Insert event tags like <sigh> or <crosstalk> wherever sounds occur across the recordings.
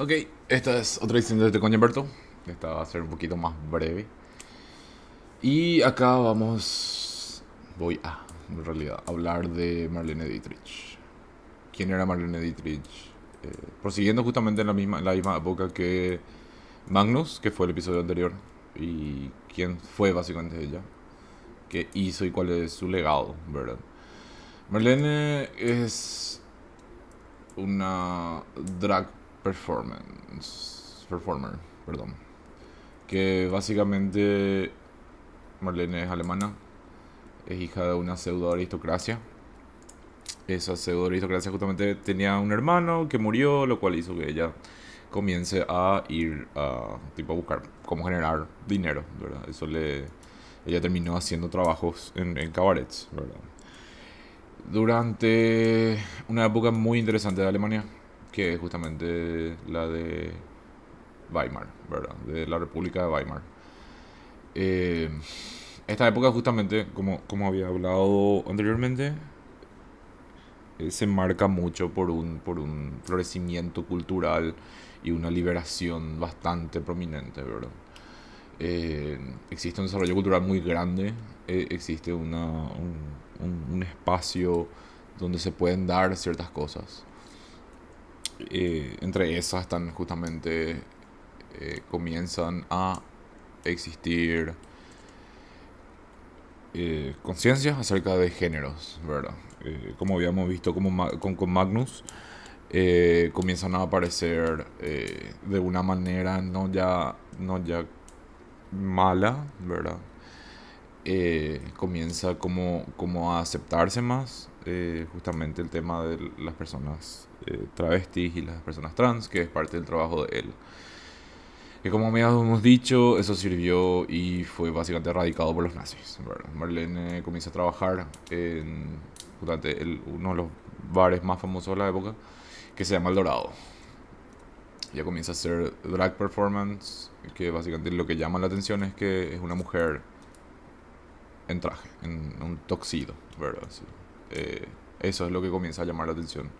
Ok, esta es otra edición de Te Coño Humberto. Esta va a ser un poquito más breve. Y acá vamos. Voy a, en realidad, hablar de Marlene Dietrich. ¿Quién era Marlene Dietrich? Eh, prosiguiendo justamente en la, misma, la misma época que Magnus, que fue el episodio anterior. Y quién fue básicamente ella. Qué hizo y cuál es su legado, ¿verdad? Marlene es una drag performance performer, perdón, que básicamente Marlene es alemana, es hija de una pseudo aristocracia. Esa pseudo aristocracia justamente tenía un hermano que murió, lo cual hizo que ella comience a ir a tipo buscar cómo generar dinero, ¿verdad? Eso le ella terminó haciendo trabajos en, en cabarets, ¿verdad? Durante una época muy interesante de Alemania, que es justamente la de Weimar, ¿verdad? De la República de Weimar. Eh, esta época justamente, como, como había hablado anteriormente, eh, se marca mucho por un, por un florecimiento cultural y una liberación bastante prominente, ¿verdad? Eh, existe un desarrollo cultural muy grande, existe una, un, un espacio donde se pueden dar ciertas cosas. Eh, entre esas están justamente eh, comienzan a existir eh, conciencias acerca de géneros, ¿verdad? como habíamos visto con, con, Magnus, comienzan a aparecer de una manera no ya, no ya mala, ¿verdad? comienza como, como a aceptarse más justamente el tema de las personas eh, travestis y las personas trans, que es parte del trabajo de él. Que como hemos dicho, eso sirvió y fue básicamente erradicado por los nazis. Marlene comienza a trabajar en uno de los bares más famosos de la época, que se llama El Dorado. Ella comienza a hacer drag performance, que básicamente lo que llama la atención es que es una mujer en traje, en un toxido, ¿verdad? Eh, eso es lo que comienza a llamar la atención.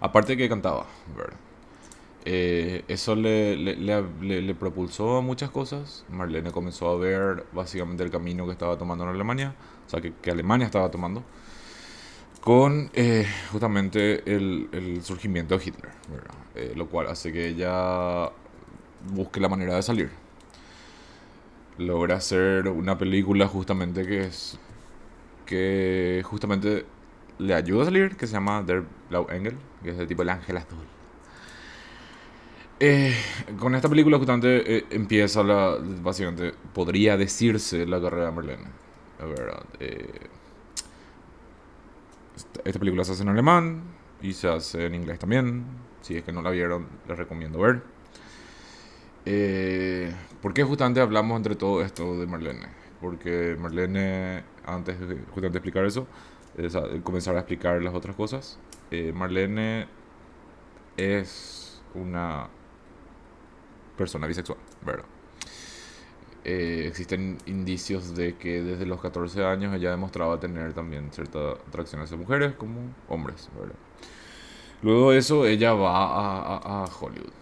Aparte que cantaba, ¿verdad? Eh, eso le, le, le, propulsó a muchas cosas. Marlene comenzó a ver básicamente el camino que estaba tomando en Alemania, o sea, que, Alemania estaba tomando, con eh, justamente el, surgimiento de Hitler, lo cual hace que ella busque la manera de salir. Logra hacer una película justamente que es que justamente le ayuda a salir, que se llama Der Blau Engel, que es el tipo el ángel azul. Eh, con esta película justamente eh, empieza la, básicamente, podría decirse la carrera de Marlene. La verdad. Eh, esta película se hace en alemán y se hace en inglés también. Si es que no la vieron, les recomiendo ver. ¿Por qué justamente hablamos entre todo esto de Marlene? Porque Marlene, antes de explicar eso, comenzar a explicar las otras cosas. Eh, Marlene es una persona bisexual, ¿verdad? Eh, existen indicios de que desde los 14 años ella demostraba tener también cierta atracción hacia mujeres como hombres, ¿verdad? Luego de eso ella va a, Hollywood.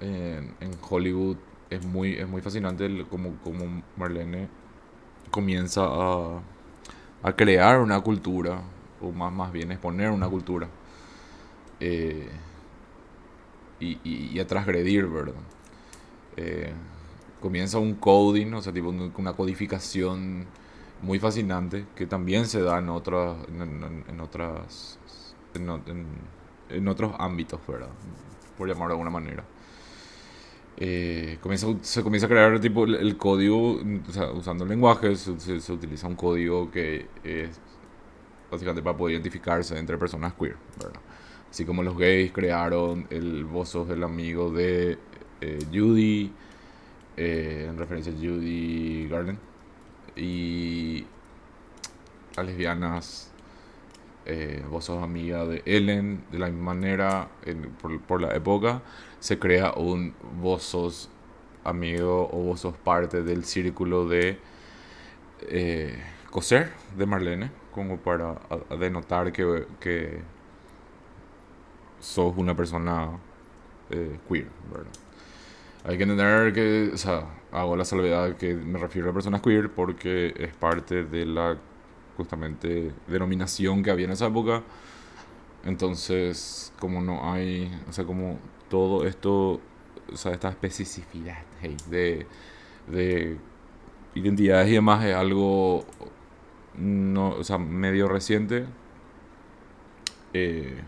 En, Hollywood es muy, muy fascinante como, como Marlene comienza a a crear una cultura, o más, más bien exponer una cultura, eh, y, y, a transgredir, ¿verdad? Eh, comienza un coding, o sea, tipo una codificación muy fascinante que también se da en otras en, otras en, otros ámbitos verdad por llamarlo de alguna manera eh, comienza, se comienza a crear tipo el, código, sea, usando el lenguaje, se, utiliza un código que es básicamente para poder identificarse entre personas queer. Así como los gays crearon el vos sos el amigo de eh, Judy, eh, en referencia a Judy Garland, y las lesbianas, eh, vos sos amiga de Ellen, de la misma manera, por, la época se crea un vos sos amigo o vos sos parte del círculo de eh, coser de Marlene, como para denotar que, que sos una persona eh, queer. Hay que entender que, o sea, hago la salvedad que me refiero a personas queer porque es parte de la, justamente, denominación que había en esa época. Entonces, como no hay, o sea, como todo esto, o sea, esta especificidad de, de identidades y demás es algo no, o sea, medio reciente. Eh,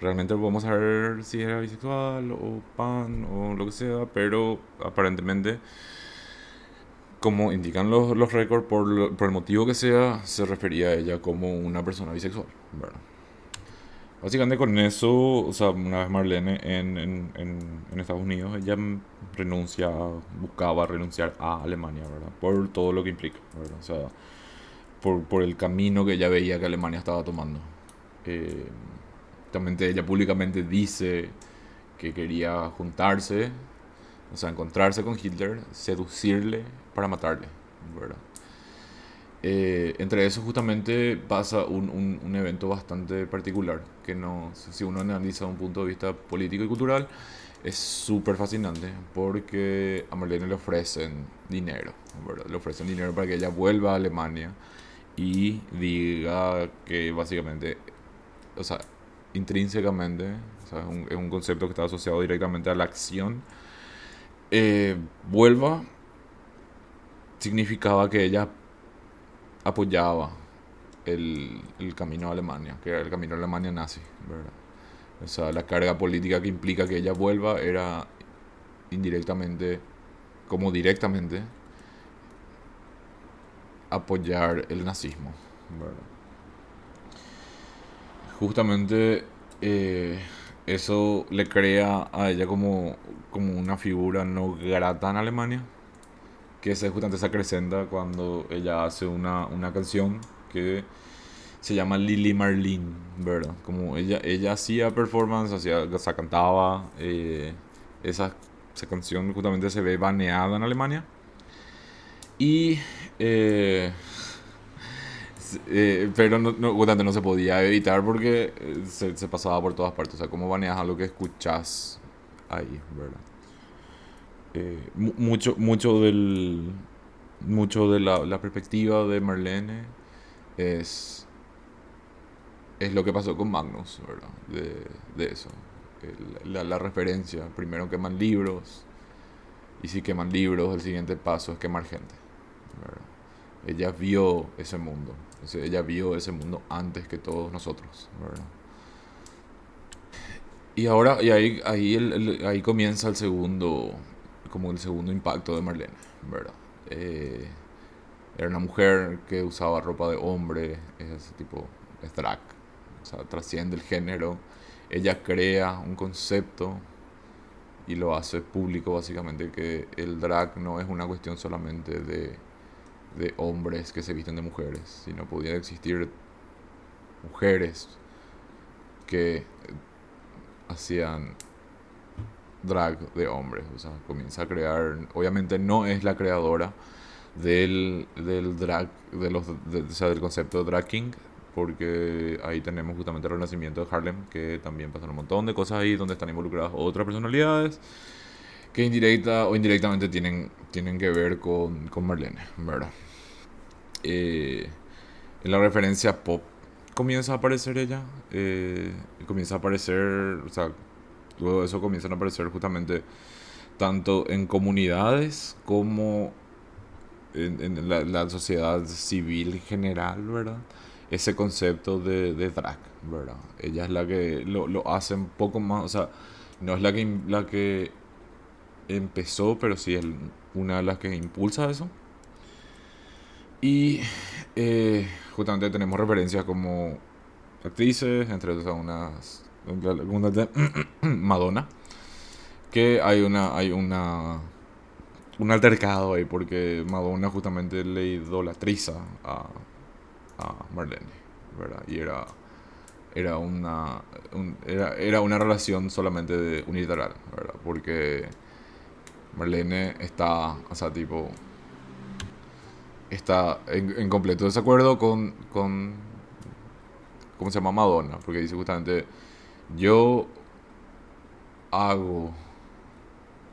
realmente podemos saber si era bisexual o pan o lo que sea, pero aparentemente, como indican los, los récords, por, por el motivo que sea, se refería a ella como una persona bisexual. Básicamente con eso, o sea, una vez Marlene en, en, en, Estados Unidos, ella renuncia, buscaba renunciar a Alemania, ¿verdad? Por todo lo que implica, ¿verdad? O sea, por, por el camino que ella veía que Alemania estaba tomando. Eh, también ella públicamente dice que quería juntarse, o sea, encontrarse con Hitler, seducirle para matarle. Eh, entre eso justamente pasa un, evento bastante particular, que no, si uno analiza un punto de vista político y cultural, es súper fascinante, porque a Marlene le ofrecen dinero. Le ofrecen dinero para que ella vuelva a Alemania y diga que básicamente, o intrínsecamente, es un concepto que está asociado directamente a la acción, eh, vuelva significaba que ella apoyaba el, el, camino a Alemania, que era el camino a Alemania nazi. O sea, la carga política que implica que ella vuelva era indirectamente, como directamente, apoyar el nazismo. Justamente eh, eso le crea a ella como, como una figura no grata en Alemania que se justamente se acrecenta cuando ella hace una, una canción que se llama Lily Marlene, ¿verdad? Como ella, ella hacía performance, hacía, o sea, cantaba, eh, esa, esa, canción justamente se ve baneada en Alemania. Y, eh, eh, pero no, no, justamente no se podía evitar porque se, se pasaba por todas partes, o sea, como baneas algo que escuchas ahí, ¿verdad? Eh, mucho, mucho del mucho de la, la, perspectiva de Marlene es es lo que pasó con Magnus. De, de eso. la, la, referencia, primero queman libros, y si queman libros, el siguiente paso es quemar gente. Ella vio ese mundo, ella vio ese mundo antes que todos nosotros. Y ahora, y ahí, ahí, ahí comienza el segundo, como el segundo impacto de Marlene, ¿verdad? Eh, era una mujer que usaba ropa de hombre, ese tipo, es drag, o sea, trasciende el género. Ella crea un concepto y lo hace público básicamente que el drag no es una cuestión solamente de, de hombres que se visten de mujeres, sino podía existir mujeres que hacían drag de hombres. O sea, comienza a crear. Obviamente no es la creadora del, del drag, de los, o sea, del concepto de drag king, porque ahí tenemos justamente el renacimiento de Harlem, que también pasan un montón de cosas ahí donde están involucradas otras personalidades que indirecta o indirectamente tienen, tienen que ver con, con Marlene, ¿verdad? Eh, en la referencia pop comienza a aparecer ella, eh, comienza a aparecer, o sea, Luego eso comienzan a aparecer justamente tanto en comunidades como en, la, sociedad civil general, ¿verdad? Ese concepto de, de, drag, ¿verdad? Ella es la que lo, lo hace un poco más, o sea, no es la que, la que empezó, pero sí es una de las que impulsa eso. Y eh, justamente tenemos referencias como actrices, entre otras unas <clears throat> Madonna. Que hay una, hay una, un altercado ahí porque Madonna justamente le idolatriza a, a Marlene, ¿verdad? Y era, era una, era, era una relación solamente unilateral, ¿verdad? Porque Marlene está, o sea, tipo, está en, en completo desacuerdo con, con, ¿cómo se llama? Madonna, porque dice justamente yo hago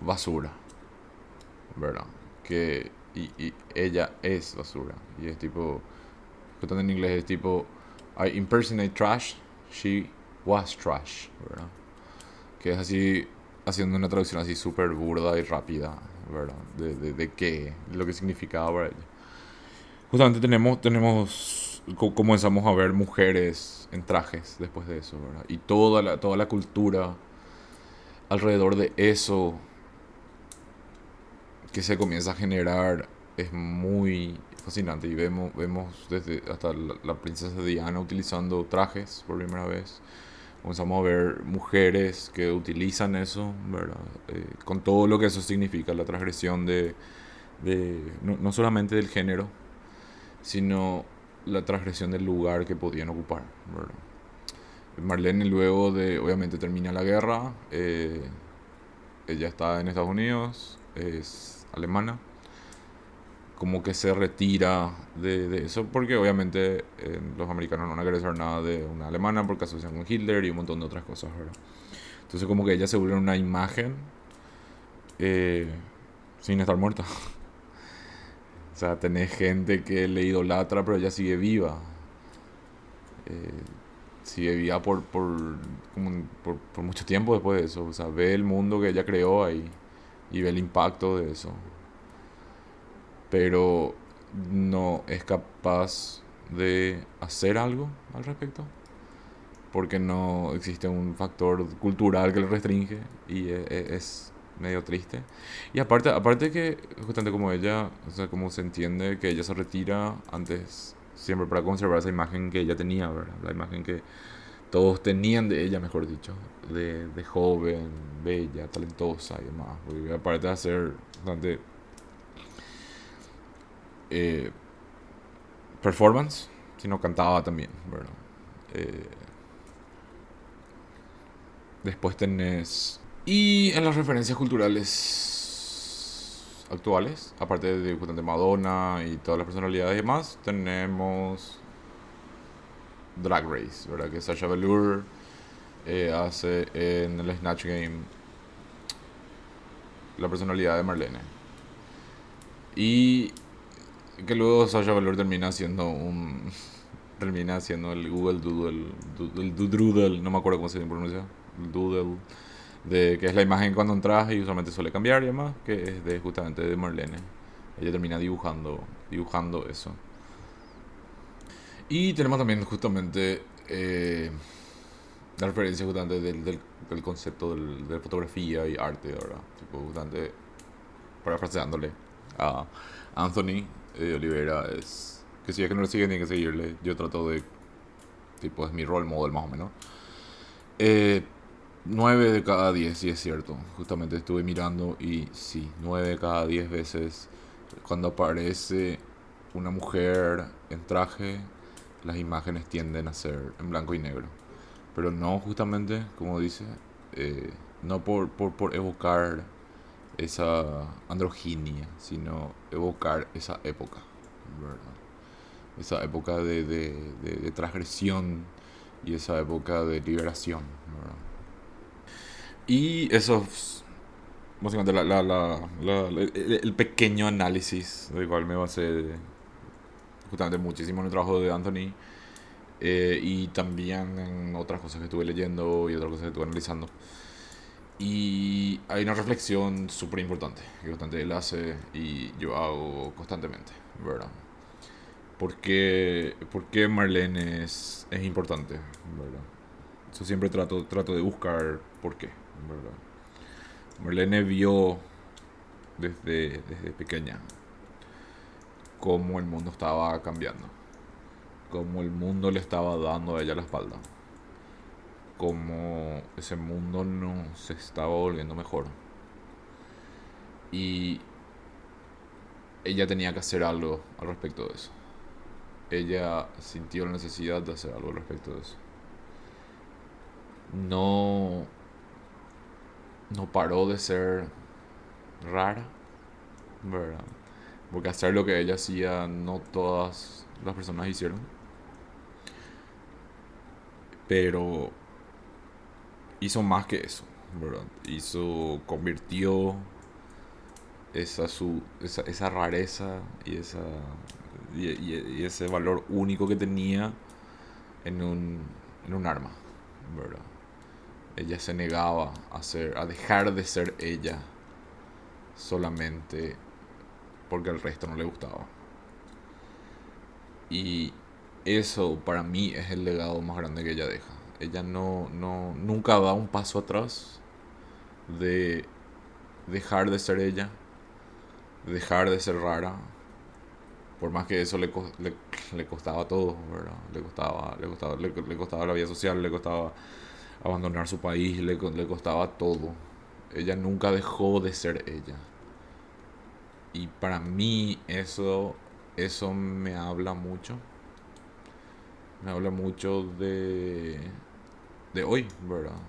basura, ¿verdad? Que, y, y ella es basura. Y es tipo, en inglés es tipo, I impersonate trash, she was trash, ¿verdad? Que es así, haciendo una traducción así súper burda y rápida, ¿verdad? De, de, de qué, lo que significaba para ella. Justamente tenemos, tenemos, comenzamos a ver mujeres en trajes después de eso, ¿verdad? Y toda la, toda la cultura alrededor de eso que se comienza a generar es muy fascinante y vemos, vemos desde hasta la, princesa Diana utilizando trajes por primera vez. Comenzamos a ver mujeres que utilizan eso, ¿verdad? Eh, con todo lo que eso significa, la transgresión de, de no, no, solamente del género, sino la transgresión del lugar que podían ocupar. Marlene luego de, obviamente termina la guerra, eh, ella está en Estados Unidos, es alemana, como que se retira de, eso, porque obviamente eh, los americanos no van a querer saber nada de una alemana porque asocian con Hitler y un montón de otras cosas, ¿verdad? Entonces como que ella se vuelve una imagen eh, sin estar muerta. <laughs> o sea, tenés gente que le idolatra, pero ella sigue viva. Eh, sigue viva por, por, por, por mucho tiempo después de eso. O sea, ve el mundo que ella creó ahí y ve el impacto de eso pero no es capaz de hacer algo al respecto porque no existe un factor cultural que le restringe y e, e, es, medio triste. Y aparte aparte que justamente como ella o sea como se entiende que ella se retira antes siempre para conservar esa imagen que ella tenía ¿verdad? la imagen que todos tenían de ella mejor dicho de, de joven bella talentosa y demás. Porque aparte de hacer bastante eh, performance, sino cantaba también, eh, después tenés... Y en las referencias culturales actuales, aparte de, de Madonna y todas las personalidades y demás, tenemos Drag Race, ¿verdad? Que Sasha Velour eh, hace en el Snatch Game la personalidad de Marlene. Y que luego Sasha Velour termina haciendo un. <laughs> termina haciendo el Google Doodle. El Doodle, no me acuerdo cómo se pronuncia. Doodle. De, que es la imagen cuando entras y usualmente suele cambiar y demás. Que es de justamente de Marlene. Ella termina dibujando, dibujando eso. Y tenemos también justamente eh, la referencia justamente del, del, del concepto del, de fotografía y arte, ¿verdad? Tipo, justamente parafraseándole a Anthony de Olivera es que si es que no le siguen tienen que seguirle. Yo trato de, tipo, es mi role model más o menos. Eh, 9 de cada 10, sí es cierto. Justamente estuve mirando y sí, 9 de cada 10 veces cuando aparece una mujer en traje, las imágenes tienden a ser en blanco y negro. Pero no justamente, como dice, eh, no por, por, por evocar esa androginia, sino evocar esa época, Esa época de, de, transgresión y esa época de liberación, Y eso básicamente la, la, el, pequeño análisis del cual me basé justamente muchísimo en el trabajo de Anthony eh, y también en otras cosas que estuve leyendo y otras cosas que estuve analizando. Y hay una reflexión súper importante que bastante él hace y yo hago constantemente, ¿verdad? ¿Por qué, Marlene es, es importante, ¿verdad? Yo siempre trato, trato de buscar por qué, ¿verdad? Marlene vio desde, desde pequeña cómo el mundo estaba cambiando, cómo el mundo le estaba dando a ella la espalda como ese mundo no se estaba volviendo mejor. Y ella tenía que hacer algo al respecto de eso. Ella sintió la necesidad de hacer algo al respecto de eso. No no paró de ser rara, ¿verdad? Porque hacer lo que ella hacía no todas las personas hicieron. Pero hizo más que eso, ¿verdad? Hizo, convirtió esa, su, esa, esa rareza y, esa, y, y, ese valor único que tenía en un, en un arma, ¿verdad? Ella se negaba a, ser, a dejar de ser ella solamente porque al resto no le gustaba. Y eso para mí es el legado más grande que ella deja. Ella no, no nunca da un paso atrás de dejar de ser ella, dejar de ser rara. Por más que eso le, le, le costaba todo, ¿verdad? Le costaba, le costaba, le, le, costaba la vida social, le costaba abandonar su país, le, le costaba todo. Ella nunca dejó de ser ella. Y para mí eso, eso me habla mucho. Me habla mucho de, de hoy, ¿verdad?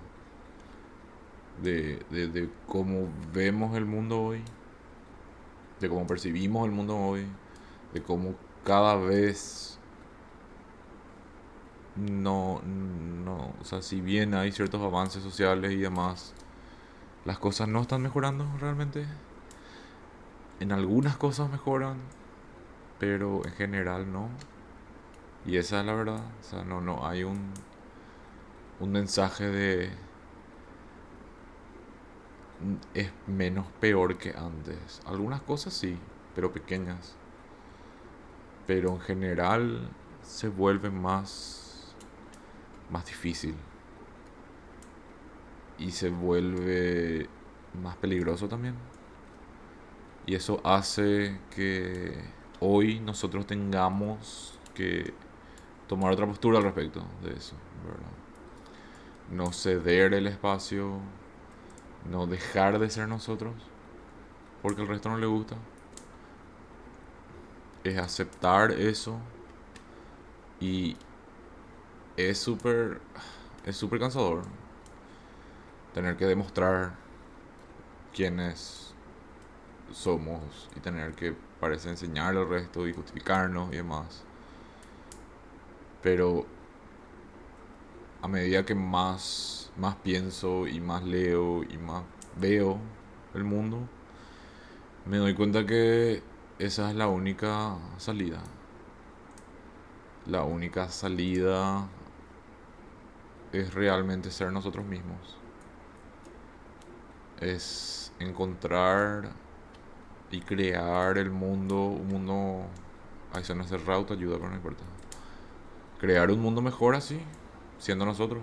De, de, de cómo vemos el mundo hoy, de cómo percibimos el mundo hoy, de cómo cada vez no, no, o sea, si bien hay ciertos avances sociales y demás, las cosas no están mejorando realmente. En algunas cosas mejoran, pero en general no. Y esa es la verdad. O sea, no, no hay un, un mensaje de es menos peor que antes. Algunas cosas sí, pero pequeñas. Pero en general se vuelve más más difícil. Y se vuelve más peligroso también. Y eso hace que hoy nosotros tengamos que tomar otra postura al respecto de eso, No ceder el espacio, no dejar de ser nosotros, porque el resto no le gusta. Es aceptar eso y es súper es súper cansador tener que demostrar quiénes somos y tener que parece enseñar al resto y justificarnos y demás. Pero a medida que más, más pienso y más leo y más veo el mundo, me doy cuenta que esa es la única salida. La única salida es realmente ser nosotros mismos. Es encontrar y crear el mundo, un mundo, ahí se nos hace ayuda, pero no importa crear un mundo mejor así, siendo nosotros.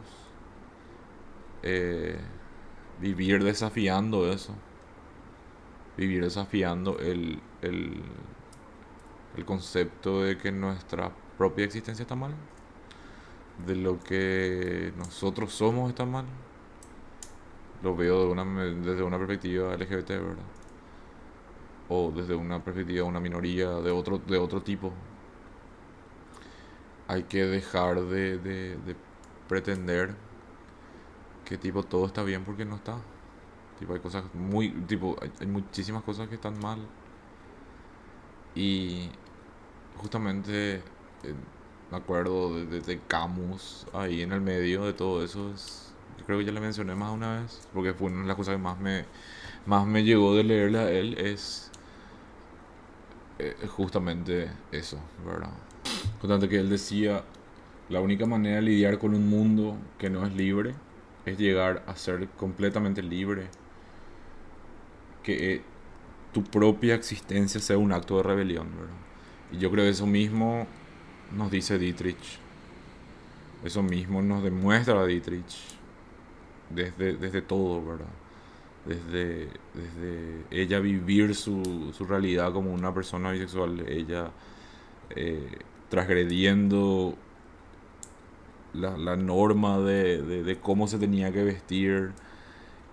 Eh, vivir desafiando eso. Vivir desafiando el, el, el concepto de que nuestra propia existencia está mal. De lo que nosotros somos está mal. Lo veo de una, desde una perspectiva LGBT, ¿verdad? O desde una perspectiva de una minoría de otro, de otro tipo, hay que dejar de, de, pretender que tipo todo está bien porque no está. Tipo hay cosas muy, tipo hay, muchísimas cosas que están mal. Y justamente me acuerdo de, de, Camus ahí en el medio de todo eso. Es, yo creo que ya le mencioné más una vez porque fue una de las cosas que más me, más me llegó de leerle a él es eh, justamente eso, ¿verdad? Por que él decía, la única manera de lidiar con un mundo que no es libre es llegar a ser completamente libre. Que eh, tu propia existencia sea un acto de rebelión, Y yo creo que eso mismo nos dice Dietrich. Eso mismo nos demuestra Dietrich. Desde, desde todo, ¿verdad? Desde, desde ella vivir su, su realidad como una persona bisexual, ella eh, transgrediendo la, norma de, cómo se tenía que vestir,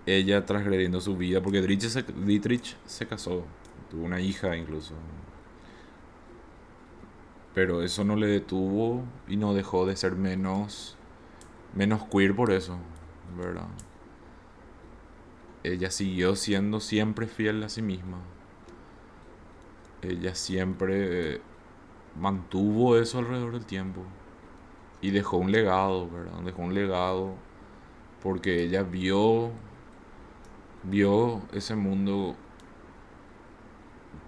ella transgrediendo su vida, porque Dietrich se, Dietrich se casó, tuvo una hija incluso. Pero eso no le detuvo y no dejó de ser menos, menos queer por eso, ¿verdad? Ella siguió siendo siempre fiel a sí misma. Ella siempre mantuvo eso alrededor del tiempo y dejó un legado, ¿verdad? Dejó un legado porque ella vio vio ese mundo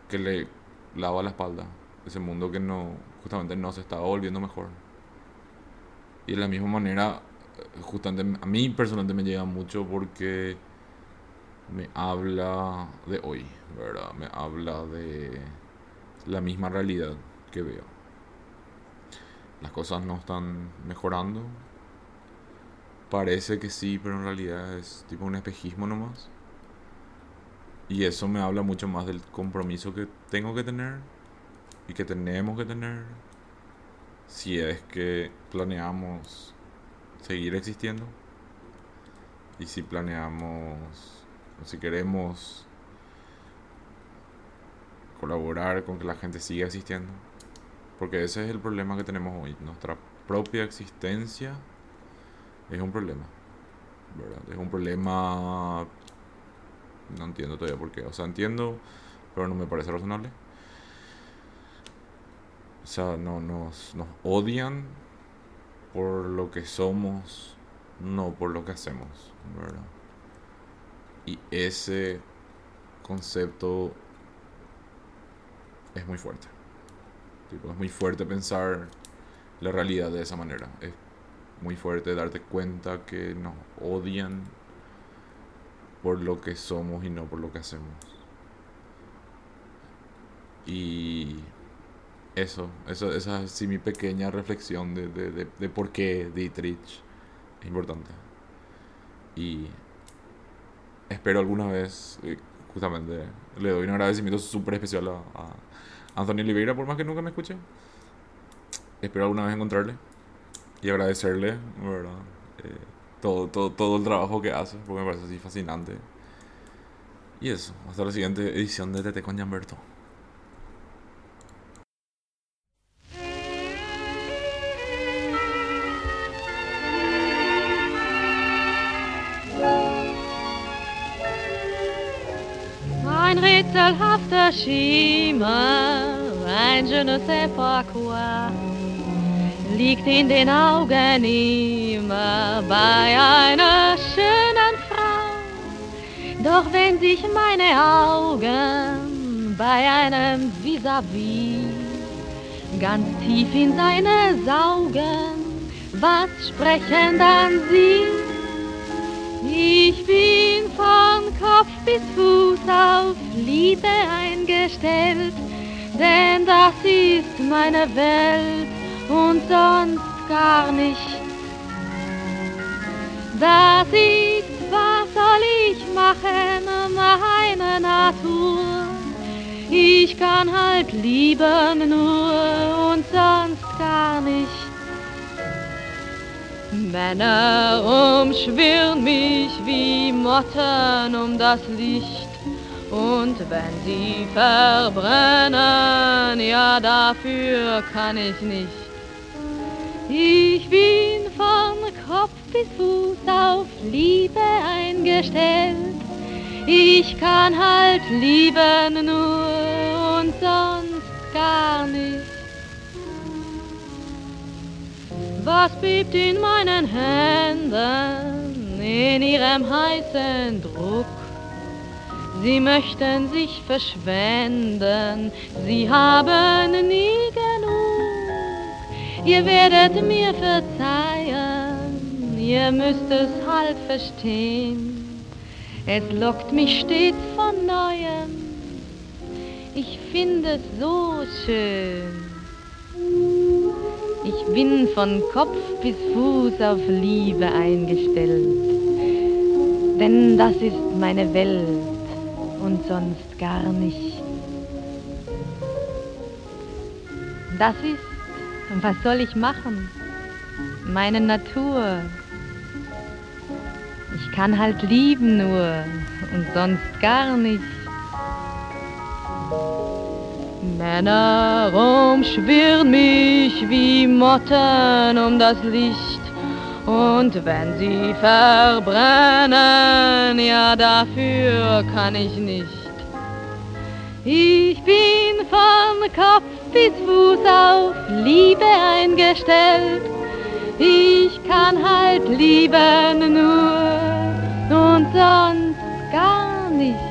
que le lava la espalda, ese mundo que no, justamente no se estaba volviendo mejor. Y de la misma manera, justamente a mí personalmente me llega mucho porque me habla de hoy, ¿verdad? Me habla de la misma realidad que veo. Las cosas no están mejorando. Parece que sí, pero en realidad es tipo un espejismo nomás. Y eso me habla mucho más del compromiso que tengo que tener y que tenemos que tener si es que planeamos seguir existiendo y si planeamos o si queremos colaborar con que la gente siga existiendo porque ese es el problema que tenemos hoy nuestra propia existencia es un problema es un problema no entiendo todavía por qué. O sea, entiendo, pero no me parece razonable. O sea, no, nos, nos odian por lo que somos, no por lo que hacemos, ¿verdad? Y ese concepto es muy fuerte. Tipo, es muy fuerte pensar la realidad de esa manera. Es muy fuerte darte cuenta que nos odian por lo que somos y no por lo que hacemos. Y eso, eso esa es sí mi pequeña reflexión de, de, de, por qué Dietrich es importante. Y espero alguna vez, eh, justamente, le doy un agradecimiento súper especial a, Antonio Oliveira, por más que nunca me escuche. Espero alguna vez encontrarle y agradecerle, ¿verdad? Eh, todo, todo, todo el trabajo que hace, porque me parece así fascinante. Y eso, hasta la siguiente edición de TT con Gianberto. Schimmer, ein je ne sais pas quoi liegt in den Augen immer bei einer schönen Frau. Doch wenn sich meine Augen bei einem vis-à-vis -vis ganz tief in seine saugen, was sprechen dann sie? Ich bin von Kopf bis Fuß auf Liebe eingestellt, denn das ist meine Welt und sonst gar nicht. Das ist, was soll ich machen, meine Natur. Ich kann halt lieben nur und sonst gar nicht. Männer umschwirren mich wie Motten um das Licht. Und wenn sie verbrennen, ja dafür kann ich nicht. Ich bin von Kopf bis Fuß auf Liebe eingestellt. Ich kann halt lieben nur und sonst gar nicht. Was bebt in meinen Händen in ihrem heißen Druck? Sie möchten sich verschwenden, sie haben nie genug. Ihr werdet mir verzeihen, ihr müsst es halt verstehen. Es lockt mich stets von neuem, ich finde es so schön. Ich bin von Kopf bis Fuß auf Liebe eingestellt, denn das ist meine Welt und sonst gar nicht. Das ist was soll ich machen? Meine Natur. Ich kann halt lieben nur und sonst gar nicht. Männer umschwirren mich wie Motten um das Licht. Und wenn sie verbrennen, ja dafür kann ich nicht. Ich bin von Kopf bis Fuß auf Liebe eingestellt. Ich kann halt lieben nur und sonst gar nicht.